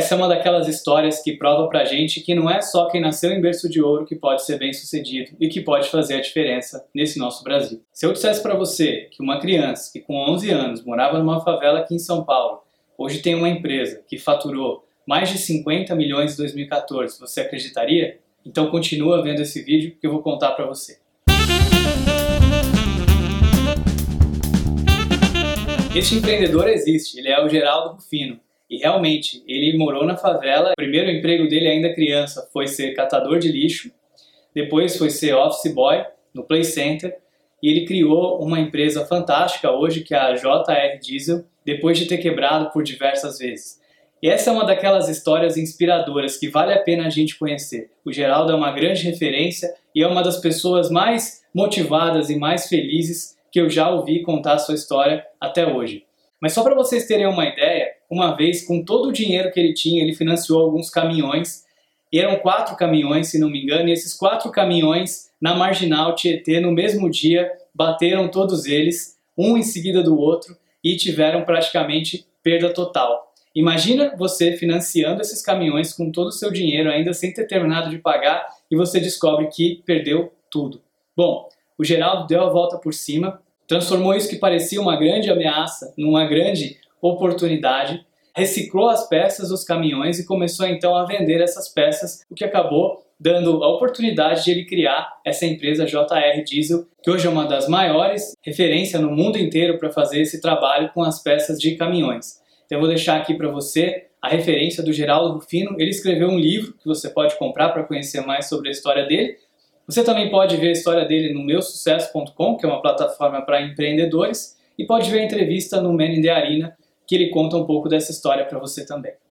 Essa é uma daquelas histórias que prova pra gente que não é só quem nasceu em berço de ouro que pode ser bem sucedido e que pode fazer a diferença nesse nosso Brasil. Se eu dissesse para você que uma criança que com 11 anos morava numa favela aqui em São Paulo, hoje tem uma empresa que faturou mais de 50 milhões em 2014, você acreditaria? Então continua vendo esse vídeo que eu vou contar para você. Este empreendedor existe, ele é o Geraldo Rufino. E realmente, ele morou na favela. O primeiro emprego dele, ainda criança, foi ser catador de lixo. Depois foi ser office boy no Play Center. E ele criou uma empresa fantástica hoje, que é a JR Diesel, depois de ter quebrado por diversas vezes. E essa é uma daquelas histórias inspiradoras que vale a pena a gente conhecer. O Geraldo é uma grande referência e é uma das pessoas mais motivadas e mais felizes que eu já ouvi contar sua história até hoje. Mas só para vocês terem uma ideia, uma vez, com todo o dinheiro que ele tinha, ele financiou alguns caminhões. E eram quatro caminhões, se não me engano, e esses quatro caminhões na marginal Tietê, no mesmo dia, bateram todos eles, um em seguida do outro, e tiveram praticamente perda total. Imagina você financiando esses caminhões com todo o seu dinheiro, ainda sem ter terminado de pagar, e você descobre que perdeu tudo. Bom, o Geraldo deu a volta por cima, transformou isso que parecia uma grande ameaça numa grande oportunidade, reciclou as peças dos caminhões e começou então a vender essas peças, o que acabou dando a oportunidade de ele criar essa empresa JR Diesel, que hoje é uma das maiores referências no mundo inteiro para fazer esse trabalho com as peças de caminhões. Então eu vou deixar aqui para você a referência do Geraldo Rufino. Ele escreveu um livro que você pode comprar para conhecer mais sobre a história dele, você também pode ver a história dele no meusucesso.com, que é uma plataforma para empreendedores, e pode ver a entrevista no Man in the Arena, que ele conta um pouco dessa história para você também.